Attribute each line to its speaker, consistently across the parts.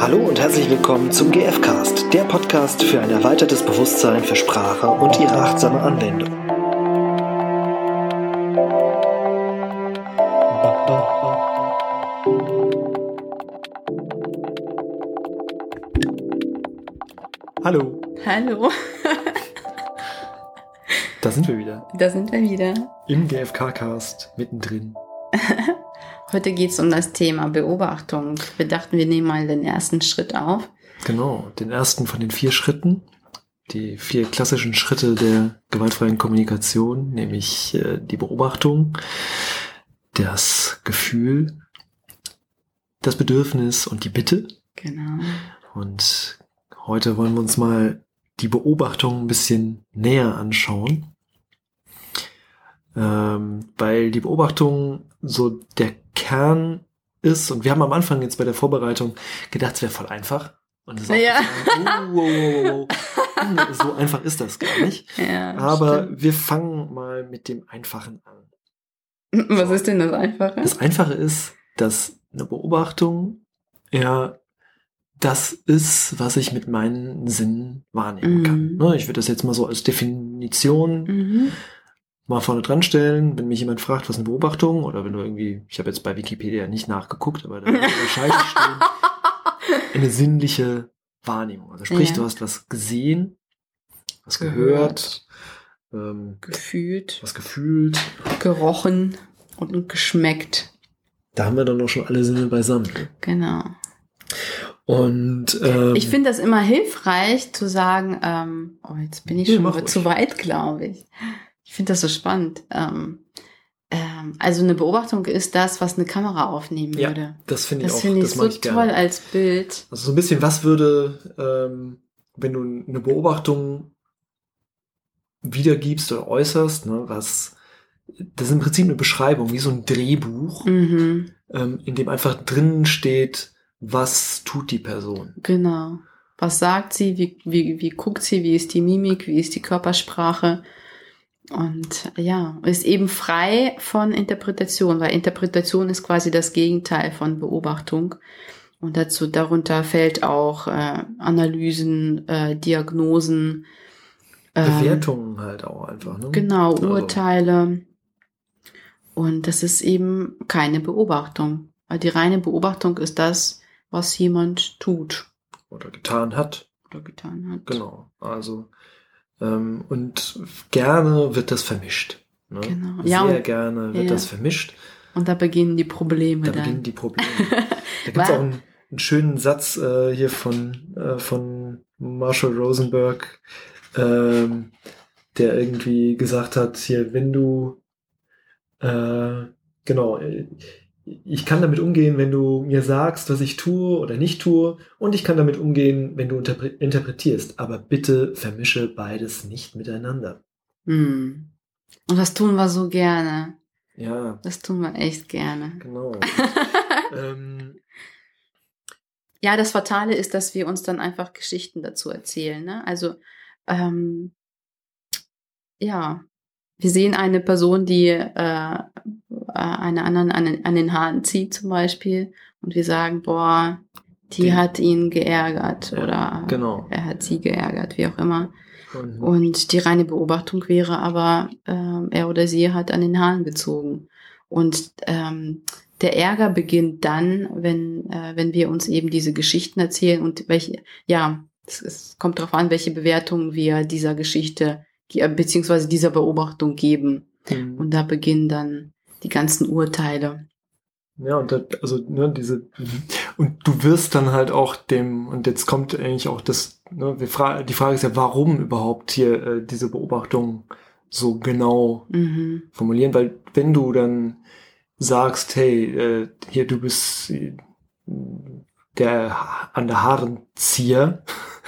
Speaker 1: Hallo und herzlich willkommen zum GFcast, der Podcast für ein erweitertes Bewusstsein für Sprache und ihre achtsame Anwendung.
Speaker 2: Hallo,
Speaker 3: Hallo,
Speaker 2: da sind wir wieder.
Speaker 3: da sind wir wieder.
Speaker 2: Im GFK-Cast mittendrin.
Speaker 3: Heute geht es um das Thema Beobachtung. Wir dachten, wir nehmen mal den ersten Schritt auf.
Speaker 2: Genau, den ersten von den vier Schritten. Die vier klassischen Schritte der gewaltfreien Kommunikation, nämlich äh, die Beobachtung, das Gefühl, das Bedürfnis und die Bitte.
Speaker 3: Genau.
Speaker 2: Und heute wollen wir uns mal die Beobachtung ein bisschen näher anschauen. Ähm, weil die Beobachtung so der Kern ist. Und wir haben am Anfang jetzt bei der Vorbereitung gedacht, es wäre voll einfach. Und es ist
Speaker 3: Ja.
Speaker 2: oh, wow, wow. So einfach ist das gar nicht.
Speaker 3: Ja,
Speaker 2: Aber
Speaker 3: stimmt.
Speaker 2: wir fangen mal mit dem Einfachen an.
Speaker 3: Was ist denn das Einfache?
Speaker 2: Das Einfache ist, dass eine Beobachtung ja das ist, was ich mit meinen Sinnen wahrnehmen
Speaker 3: Mhm.
Speaker 2: kann. Ne, Ich würde das jetzt mal so als Definition
Speaker 3: Mhm.
Speaker 2: Mal vorne dran stellen, wenn mich jemand fragt, was eine Beobachtung oder wenn du irgendwie, ich habe jetzt bei Wikipedia nicht nachgeguckt, aber da stehen, eine sinnliche Wahrnehmung. Also sprich,
Speaker 3: Ja.
Speaker 2: du hast was gesehen, was
Speaker 3: Gehört.
Speaker 2: gehört, ähm,
Speaker 3: Gefühlt,
Speaker 2: was gefühlt.
Speaker 3: gerochen und geschmeckt.
Speaker 2: Da haben wir dann auch schon alle Sinne beisammen.
Speaker 3: Genau.
Speaker 2: Und ähm,
Speaker 3: Ich finde das immer hilfreich zu sagen, ähm, oh, jetzt bin ich
Speaker 2: Nee,
Speaker 3: schon zu weit, glaube ich. Ich finde das so spannend. Ähm, ähm, also eine Beobachtung ist das, was eine Kamera aufnehmen
Speaker 2: Ja,
Speaker 3: würde.
Speaker 2: das finde ich
Speaker 3: Das
Speaker 2: auch,
Speaker 3: finde ich
Speaker 2: das
Speaker 3: so
Speaker 2: mag ich
Speaker 3: toll
Speaker 2: gerne.
Speaker 3: als Bild.
Speaker 2: Also so ein bisschen, was würde, ähm, wenn du eine Beobachtung wiedergibst oder äußerst, ne, was, das ist im Prinzip eine Beschreibung, wie so ein Drehbuch,
Speaker 3: Mhm,
Speaker 2: ähm, in dem einfach drinnen steht, was tut die Person.
Speaker 3: genau. Was sagt sie? Wie, wie, wie guckt sie? Wie ist die Mimik? Wie ist die Körpersprache? Und ja, ist eben frei von Interpretation, weil Interpretation ist quasi das Gegenteil von Beobachtung. Und dazu, darunter fällt auch äh, Analysen, äh, Diagnosen, ähm,
Speaker 2: Bewertungen halt auch einfach. Ne?
Speaker 3: Genau,
Speaker 2: Also,
Speaker 3: Urteile. Und das ist eben keine Beobachtung. Weil die reine Beobachtung ist das, was jemand tut
Speaker 2: Oder getan hat.
Speaker 3: oder getan hat.
Speaker 2: Genau. Also, ähm, und gerne wird das vermischt. Ne?
Speaker 3: Genau.
Speaker 2: Sehr
Speaker 3: Ja, und-
Speaker 2: gerne wird
Speaker 3: ja.
Speaker 2: das vermischt.
Speaker 3: Und da beginnen die Probleme
Speaker 2: Da
Speaker 3: dann.
Speaker 2: beginnen die Probleme. Da gibt es
Speaker 3: Wa-
Speaker 2: auch einen, einen schönen Satz äh, hier von, äh, von Marshall Rosenberg, ähm, der irgendwie gesagt hat, hier, wenn du, äh, genau, ich kann damit umgehen, wenn du mir sagst, was ich tue oder nicht tue, und ich kann damit umgehen, wenn du interpre interpretierst. Aber bitte vermische beides nicht miteinander.
Speaker 3: Hm. Und das tun wir so gerne.
Speaker 2: Ja,
Speaker 3: Das tun wir echt gerne.
Speaker 2: genau. ähm,
Speaker 3: Ja, das Fatale ist, dass wir uns dann einfach Geschichten dazu erzählen. Ne? Also, ähm, ja, wir sehen eine Person, die äh, äh, eine anderen an den, an den Haaren zieht zum Beispiel und wir sagen, boah, die,
Speaker 2: Die-
Speaker 3: hat ihn geärgert
Speaker 2: Ja,
Speaker 3: oder
Speaker 2: genau.
Speaker 3: er hat sie geärgert, wie auch immer.
Speaker 2: und,
Speaker 3: Und die reine Beobachtung wäre aber, ähm, er oder sie hat an den Haaren gezogen. Und ähm, der Ärger beginnt dann, wenn, äh, wenn wir uns eben diese Geschichten erzählen und welche, ja, es, es kommt darauf an, welche Bewertungen wir dieser Geschichte ge- beziehungsweise dieser Beobachtung geben.
Speaker 2: Mhm.
Speaker 3: Und da beginnen dann die ganzen Urteile.
Speaker 2: Ja, und das, also, ne, diese, und du wirst dann halt auch dem, und jetzt kommt eigentlich auch das, ne, wir fra die Frage ist ja, warum überhaupt hier äh, diese Beobachtung so genau
Speaker 3: Mhm.
Speaker 2: formulieren, weil wenn du dann sagst, hey, äh, hier, du bist äh, der an der Haarenzieher,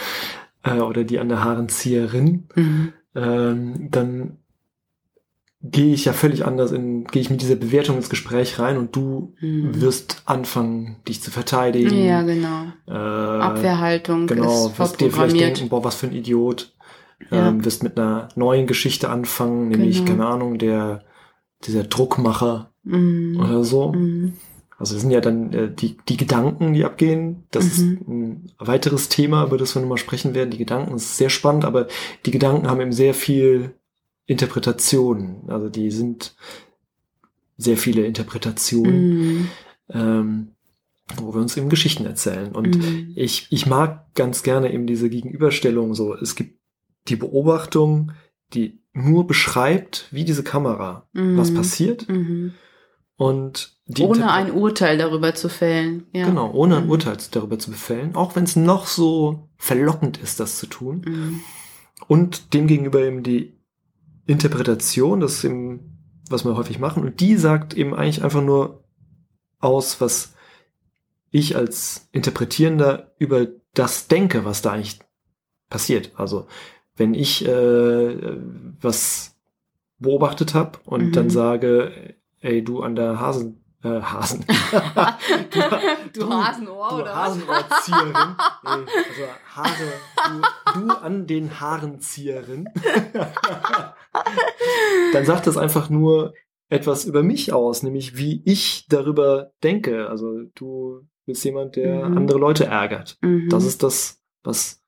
Speaker 2: äh, oder die an der Haarenzieherin,
Speaker 3: Mhm.
Speaker 2: Ähm, dann gehe ich ja völlig anders in, gehe ich mit dieser Bewertung ins Gespräch rein und du
Speaker 3: Mhm.
Speaker 2: wirst anfangen, dich zu verteidigen.
Speaker 3: Ja, genau.
Speaker 2: äh,
Speaker 3: Abwehrhaltung
Speaker 2: Genau,
Speaker 3: ist
Speaker 2: wirst dir vielleicht denken, boah, was für ein Idiot.
Speaker 3: Ja.
Speaker 2: Ähm, wirst mit einer neuen Geschichte anfangen, nämlich,
Speaker 3: Genau.
Speaker 2: keine Ahnung, der, dieser Druckmacher
Speaker 3: Mhm.
Speaker 2: oder so.
Speaker 3: Mhm.
Speaker 2: Also das sind ja dann äh, die, die Gedanken, die abgehen. Das
Speaker 3: Mhm.
Speaker 2: ist ein weiteres Thema, über das wir nochmal sprechen werden. Die Gedanken das ist sehr spannend, aber die Gedanken haben eben sehr viel Interpretation. Also die sind sehr viele Interpretationen,
Speaker 3: Mhm.
Speaker 2: ähm, wo wir uns eben Geschichten erzählen. Und
Speaker 3: Mhm.
Speaker 2: ich, ich mag ganz gerne eben diese Gegenüberstellung so. Es gibt die Beobachtung, die nur beschreibt, wie diese Kamera, was
Speaker 3: Mhm.
Speaker 2: passiert. Und
Speaker 3: Ohne ein Urteil darüber zu fällen. Ja.
Speaker 2: Genau, ohne ein
Speaker 3: Mhm.
Speaker 2: Urteil darüber zu befällen, auch wenn es noch so verlockend ist, das zu tun.
Speaker 3: Mhm.
Speaker 2: Und demgegenüber eben die Interpretation, das ist eben, was wir häufig machen. Und die sagt eben eigentlich einfach nur aus, was ich als Interpretierender über das denke, was da eigentlich passiert. Also wenn ich äh, was beobachtet habe und
Speaker 3: Mhm.
Speaker 2: dann sage, ey, du an der Hasen, äh, Hasen.
Speaker 3: Du Hasenohr,
Speaker 2: du
Speaker 3: oder?
Speaker 2: Hasenohrzieherin. Nee, also Haare, du, du an den Haarenzieherin. Dann sagt das einfach nur etwas über mich aus, nämlich wie ich darüber denke. Also du bist jemand, der
Speaker 3: Mhm.
Speaker 2: andere Leute ärgert.
Speaker 3: Mhm.
Speaker 2: Das ist das, was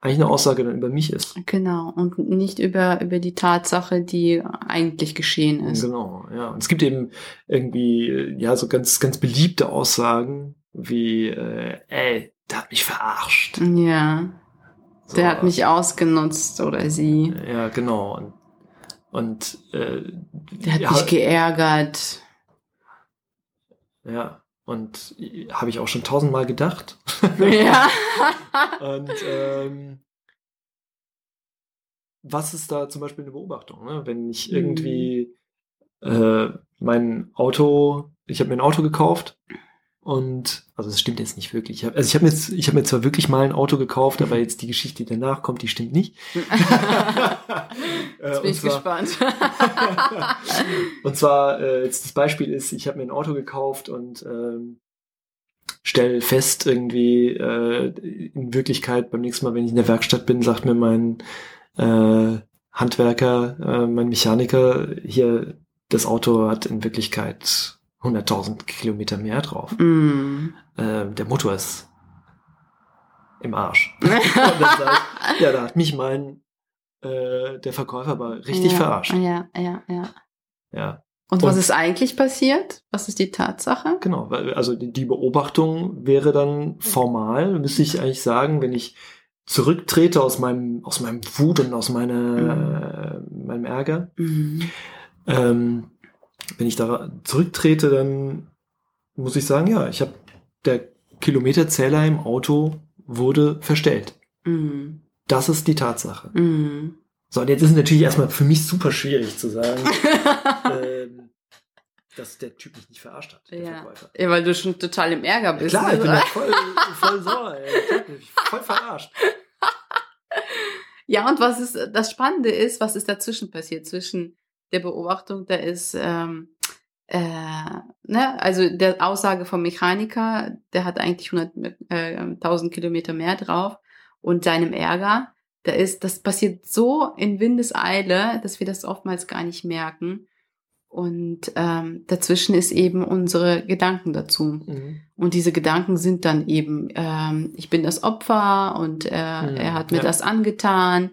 Speaker 2: eigentlich eine Aussage dann über mich ist.
Speaker 3: Genau, und nicht über, über die Tatsache, die eigentlich geschehen ist.
Speaker 2: Genau, ja. Und es gibt eben irgendwie, äh, ja, so ganz, ganz beliebte Aussagen wie, äh, ey, der hat mich verarscht.
Speaker 3: Ja,
Speaker 2: So,
Speaker 3: der hat mich ausgenutzt oder sie.
Speaker 2: Ja, genau. Und, und äh,
Speaker 3: Der hat
Speaker 2: ja,
Speaker 3: mich geärgert.
Speaker 2: ja, und habe ich auch schon tausendmal gedacht.
Speaker 3: ja.
Speaker 2: Und ähm, was ist da zum Beispiel eine Beobachtung? Ne? Wenn ich irgendwie äh, mein Auto, ich habe mir ein Auto gekauft und also das stimmt jetzt nicht wirklich. Also ich habe mir jetzt, ich habe mir zwar wirklich mal ein Auto gekauft, aber jetzt die Geschichte, die danach kommt, die stimmt nicht. Äh,
Speaker 3: Jetzt bin
Speaker 2: und
Speaker 3: ich
Speaker 2: zwar-
Speaker 3: gespannt.
Speaker 2: Und zwar, äh, jetzt das Beispiel ist, ich habe mir ein Auto gekauft und ähm, stell fest, irgendwie äh, in Wirklichkeit beim nächsten Mal, wenn ich in der Werkstatt bin, sagt mir mein äh, Handwerker, äh, mein Mechaniker, hier, das Auto hat in Wirklichkeit 100.000 Kilometer mehr drauf.
Speaker 3: mm.
Speaker 2: Ähm, der Motor ist im Arsch. ich, ja, da hat mich mein äh, der Verkäufer aber richtig
Speaker 3: ja,
Speaker 2: verarscht.
Speaker 3: Ja, ja, ja.
Speaker 2: Ja,
Speaker 3: Und was
Speaker 2: Und-
Speaker 3: ist eigentlich passiert? Was ist die Tatsache?
Speaker 2: Genau, also die Beobachtung wäre dann formal, müsste ich eigentlich sagen, wenn ich zurücktrete aus meinem, aus meinem Wut und aus meiner, meinem Ärger,
Speaker 3: Mhm.
Speaker 2: ähm, wenn ich da zurücktrete, dann muss ich sagen, ja, ich habe, der Kilometerzähler im Auto wurde verstellt.
Speaker 3: Mhm.
Speaker 2: Das ist die Tatsache.
Speaker 3: Mhm.
Speaker 2: So, und jetzt ist es natürlich erstmal für mich super schwierig zu sagen, ähm, dass der Typ mich nicht verarscht hat, der
Speaker 3: ja.
Speaker 2: Verkäufer.
Speaker 3: ja, weil du schon total im Ärger bist.
Speaker 2: Klar, ich bin ja voll, voll sauer, ey. Voll verarscht.
Speaker 3: Ja, und was ist das Spannende ist, was ist dazwischen passiert zwischen der Beobachtung, da ist ähm, äh, ne, also der Aussage vom Mechaniker, der hat eigentlich 100, äh, 1000 Kilometer mehr drauf und seinem Ärger, da ist das passiert so in Windeseile, dass wir das oftmals gar nicht merken. Und ähm, dazwischen ist eben unsere Gedanken dazu.
Speaker 2: Mhm.
Speaker 3: Und diese Gedanken sind dann eben, ähm, ich bin das Opfer und äh,
Speaker 2: Mhm,
Speaker 3: er hat mir
Speaker 2: ja.
Speaker 3: das angetan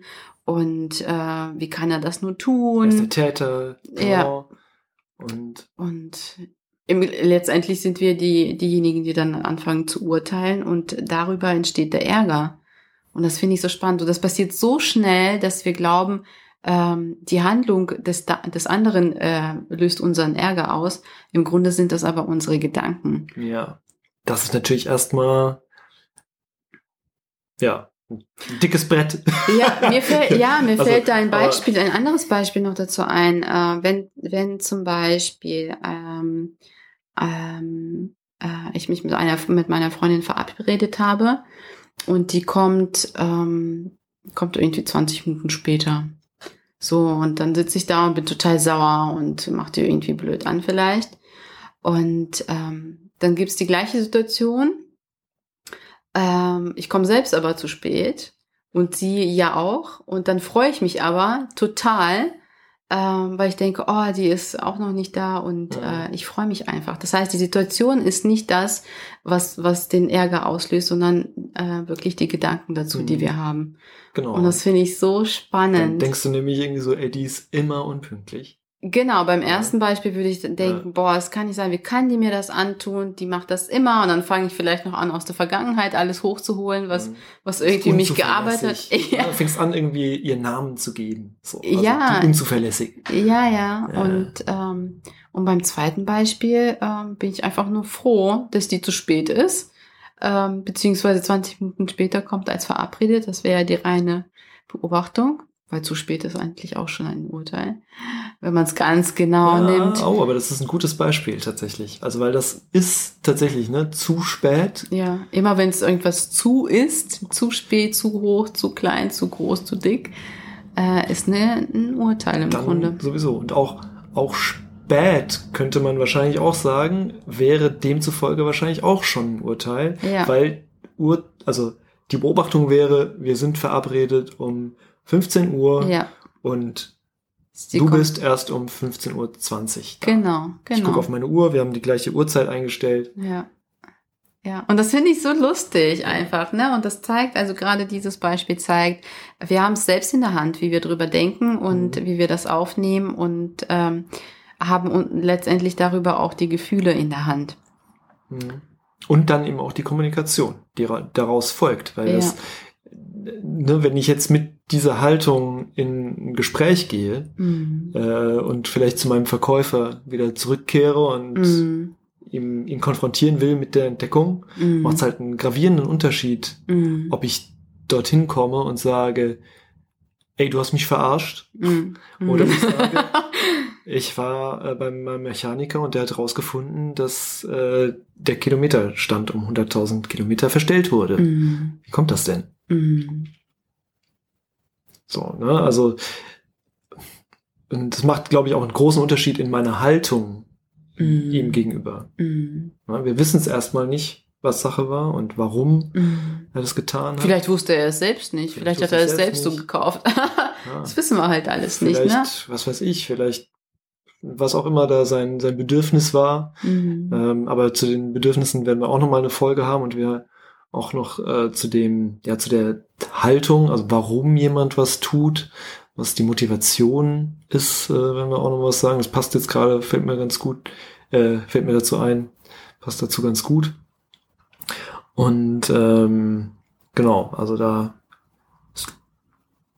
Speaker 3: und äh, wie kann er das nur
Speaker 2: Er ist
Speaker 3: tun?
Speaker 2: der Täter. Genau. Und
Speaker 3: Und im, letztendlich sind wir die, diejenigen, die dann anfangen zu urteilen und darüber entsteht der Ärger. Und das finde ich so spannend. Und das passiert so schnell, dass wir glauben, ähm, die Handlung des, des anderen äh, löst unseren Ärger aus. Im Grunde sind das aber unsere Gedanken.
Speaker 2: ja, das ist natürlich erstmal, ja, dickes Brett.
Speaker 3: Ja, mir fällt, ja, mir
Speaker 2: Also,
Speaker 3: fällt da ein Beispiel, ein anderes Beispiel noch dazu ein. Äh, wenn, wenn zum Beispiel ähm, ähm, äh, ich mich mit einer mit meiner Freundin verabredet habe und die kommt ähm, kommt irgendwie 20 Minuten später. So, und dann sitze ich da und bin total sauer und mach dir irgendwie blöd an vielleicht. Und ähm, dann gibt's die gleiche Situation. Ähm, ich komme selbst aber zu spät und sie ja auch. Und dann freue ich mich aber total, ähm, weil ich denke, oh, die ist auch noch nicht da und
Speaker 2: Ja.
Speaker 3: äh, ich freue mich einfach. Das heißt, die Situation ist nicht das, was, was den Ärger auslöst, sondern äh, wirklich die Gedanken dazu, die
Speaker 2: Mhm.
Speaker 3: wir haben.
Speaker 2: Genau.
Speaker 3: Und das finde ich so
Speaker 2: Dann
Speaker 3: spannend.
Speaker 2: denkst du nämlich irgendwie so, ey, die ist immer unpünktlich.
Speaker 3: Genau, beim
Speaker 2: Ja.
Speaker 3: ersten Beispiel würde ich denken, boah, es kann nicht sein, wie kann die mir das antun? Die macht das immer und dann fange ich vielleicht noch an, aus der Vergangenheit alles hochzuholen, was,
Speaker 2: Mhm.
Speaker 3: was irgendwie mich gearbeitet.
Speaker 2: Ja.
Speaker 3: Ja,
Speaker 2: Du fängst an, irgendwie ihren Namen zu geben. So, also
Speaker 3: Ja.
Speaker 2: Unzuverlässig.
Speaker 3: ja, ja.
Speaker 2: Ja.
Speaker 3: Und, ähm, und beim zweiten Beispiel ähm, bin ich einfach nur froh, dass die zu spät ist. Ähm, beziehungsweise 20 Minuten später kommt als verabredet. Das wäre ja die reine Beobachtung, weil zu spät ist eigentlich auch schon ein Urteil, wenn man es ganz genau
Speaker 2: ja,
Speaker 3: nimmt.
Speaker 2: Oh, aber das ist ein gutes Beispiel tatsächlich. Also, weil das ist tatsächlich, ne, zu spät.
Speaker 3: Ja, immer wenn es irgendwas zu ist, zu spät, zu hoch, zu klein, zu groß, zu dick, äh, ist ne, ein Urteil im
Speaker 2: Dann
Speaker 3: Grunde.
Speaker 2: sowieso. Und auch, auch spät könnte man wahrscheinlich auch sagen, wäre demzufolge wahrscheinlich auch schon ein Urteil.
Speaker 3: Ja.
Speaker 2: Weil Ur, also die Beobachtung wäre, wir sind verabredet um 15 Uhr
Speaker 3: Ja,
Speaker 2: und
Speaker 3: sie
Speaker 2: du bist erst um 15.20 Uhr da.
Speaker 3: Genau,
Speaker 2: Ich gucke
Speaker 3: genau.
Speaker 2: auf meine Uhr, wir haben die gleiche Uhrzeit eingestellt.
Speaker 3: Ja. Ja, und das finde ich so lustig einfach, ne? Und das zeigt, also gerade dieses Beispiel zeigt, wir haben es selbst in der Hand, wie wir drüber denken und
Speaker 2: Mhm.
Speaker 3: wie wir das aufnehmen und ähm, haben letztendlich darüber auch die Gefühle in der Hand.
Speaker 2: Mhm. Und dann eben auch die Kommunikation, die ra- daraus folgt. Weil
Speaker 3: Ja.
Speaker 2: das, ne, wenn ich jetzt mit dieser Haltung in ein Gespräch gehe
Speaker 3: Mhm.
Speaker 2: äh, und vielleicht zu meinem Verkäufer wieder zurückkehre und
Speaker 3: Mhm.
Speaker 2: ihm, ihn konfrontieren will mit der Entdeckung,
Speaker 3: Mhm.
Speaker 2: macht es halt einen gravierenden Unterschied,
Speaker 3: Mhm.
Speaker 2: ob ich dorthin komme und sage, ey, du hast mich verarscht.
Speaker 3: Mhm.
Speaker 2: Oder
Speaker 3: Mhm.
Speaker 2: ich sage, ich war äh, bei meinem Mechaniker und der hat herausgefunden, dass äh, der Kilometerstand um 100.000 Kilometer verstellt wurde.
Speaker 3: Mhm.
Speaker 2: Wie kommt das denn?
Speaker 3: Mhm.
Speaker 2: So, ne? Also, und das macht, glaube ich, auch einen großen Unterschied in meiner Haltung
Speaker 3: Mhm.
Speaker 2: ihm gegenüber.
Speaker 3: Mhm.
Speaker 2: Ne? Wir wissen es erstmal nicht, was Sache war und warum
Speaker 3: Mhm.
Speaker 2: er das getan hat.
Speaker 3: Vielleicht wusste er es selbst nicht. Vielleicht,
Speaker 2: Vielleicht
Speaker 3: hat er es
Speaker 2: es
Speaker 3: selbst so gekauft.
Speaker 2: Ja.
Speaker 3: das wissen wir halt alles
Speaker 2: vielleicht,
Speaker 3: nicht, ne?
Speaker 2: was weiß ich, vielleicht, was auch immer da sein, sein Bedürfnis war.
Speaker 3: Mhm.
Speaker 2: Ähm, aber zu den Bedürfnissen werden wir auch nochmal eine Folge haben und wir auch noch äh, zu dem, ja, zu der Haltung, also warum jemand was tut, was die Motivation ist, äh, wenn wir auch noch was sagen. Das passt jetzt gerade, fällt mir ganz gut, äh, fällt mir dazu ein, passt dazu ganz gut. Und ähm, genau, also da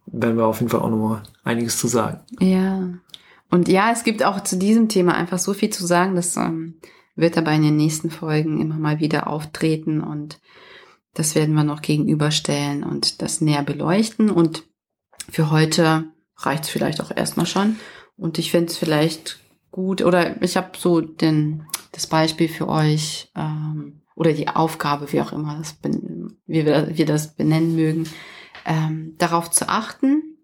Speaker 2: werden wir auf jeden Fall auch nochmal einiges zu sagen.
Speaker 3: Ja. Und ja, es gibt auch zu diesem Thema einfach so viel zu sagen, das ähm, wird aber in den nächsten Folgen immer mal wieder auftreten und das werden wir noch gegenüberstellen und das näher beleuchten. Und für heute reicht es vielleicht auch erstmal schon. Und ich finde es vielleicht gut, oder ich habe so den, das Beispiel für euch, ähm, oder die Aufgabe, wie auch immer das, wie wir, wir das benennen mögen, ähm, darauf zu achten,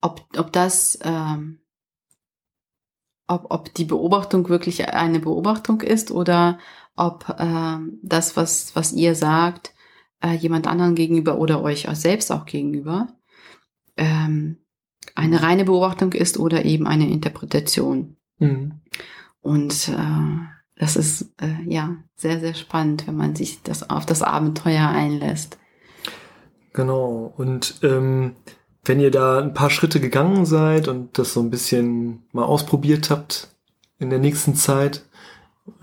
Speaker 3: ob, ob das, ähm, ob, ob die Beobachtung wirklich eine Beobachtung ist oder ob ähm, das, was, was ihr sagt, äh, jemand anderen gegenüber oder euch auch selbst auch gegenüber, ähm, eine reine Beobachtung ist oder eben eine Interpretation.
Speaker 2: Mhm.
Speaker 3: Und äh, das ist äh, ja sehr, sehr spannend, wenn man sich das auf das Abenteuer einlässt.
Speaker 2: Genau. Und ähm, wenn ihr da ein paar Schritte gegangen seid und das so ein bisschen mal ausprobiert habt in der nächsten Zeit,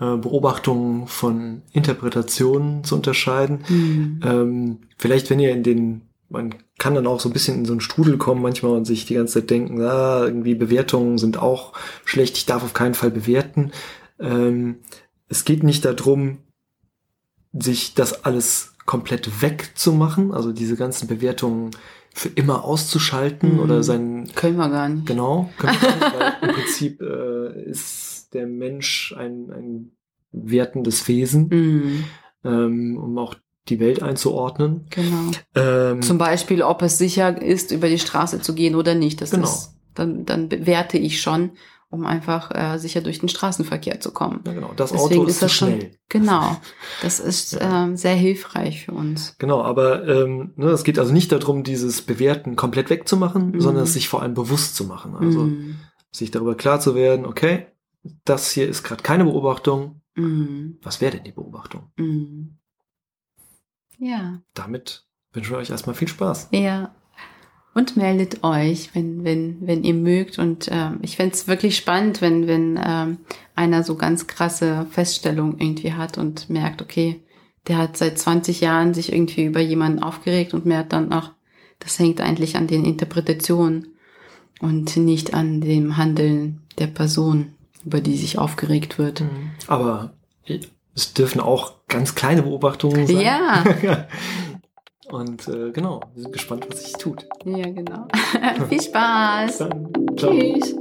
Speaker 2: äh, Beobachtungen von Interpretationen zu unterscheiden,
Speaker 3: Mhm.
Speaker 2: ähm, vielleicht wenn ihr in den, man kann dann auch so ein bisschen in so einen Strudel kommen manchmal und sich die ganze Zeit denken, ah, irgendwie Bewertungen sind auch schlecht, ich darf auf keinen Fall bewerten. Ähm, es geht nicht darum, sich das alles komplett wegzumachen, also diese ganzen Bewertungen für immer auszuschalten
Speaker 3: Mhm.
Speaker 2: oder sein
Speaker 3: Können wir gar nicht.
Speaker 2: Genau, können wir nicht, weil im Prinzip äh, ist der Mensch ein, ein wertendes Wesen,
Speaker 3: Mhm.
Speaker 2: ähm, um auch die Welt einzuordnen.
Speaker 3: Genau.
Speaker 2: Ähm,
Speaker 3: Zum Beispiel, ob es sicher ist, über die Straße zu gehen oder nicht. Das
Speaker 2: Genau.
Speaker 3: ist, dann, dann bewerte ich schon. Um einfach äh, sicher durch den Straßenverkehr zu kommen.
Speaker 2: Ja, genau. Das
Speaker 3: Deswegen
Speaker 2: Auto ist,
Speaker 3: ist
Speaker 2: zu
Speaker 3: das schon-
Speaker 2: schnell.
Speaker 3: Genau, das ist
Speaker 2: Ja.
Speaker 3: ähm, sehr hilfreich für uns.
Speaker 2: Genau, aber ähm, ne, es geht also nicht darum, dieses Bewerten komplett wegzumachen,
Speaker 3: Mhm.
Speaker 2: sondern es sich vor allem bewusst zu machen. Also
Speaker 3: Mm,
Speaker 2: sich darüber klar zu werden, okay, das hier ist gerade keine Beobachtung.
Speaker 3: mm,
Speaker 2: Was wäre denn die Beobachtung?
Speaker 3: mm. Ja.
Speaker 2: Damit wünschen wir euch erstmal viel Spaß.
Speaker 3: Ja. Und meldet euch, wenn, wenn, wenn ihr mögt. Und ähm, ich fänd's es wirklich spannend, wenn, wenn ähm, einer so ganz krasse Feststellungen irgendwie hat und merkt, okay, der hat seit 20 Jahren sich irgendwie über jemanden aufgeregt und merkt dann, ach, das hängt eigentlich an den Interpretationen und nicht an dem Handeln der Person, über die sich aufgeregt wird.
Speaker 2: Aber es dürfen auch ganz kleine Beobachtungen sein.
Speaker 3: Ja.
Speaker 2: Und äh, genau, wir sind gespannt, was sich tut.
Speaker 3: Ja, genau. Viel Spaß.
Speaker 2: Bis dann. Ciao.
Speaker 3: Tschüss.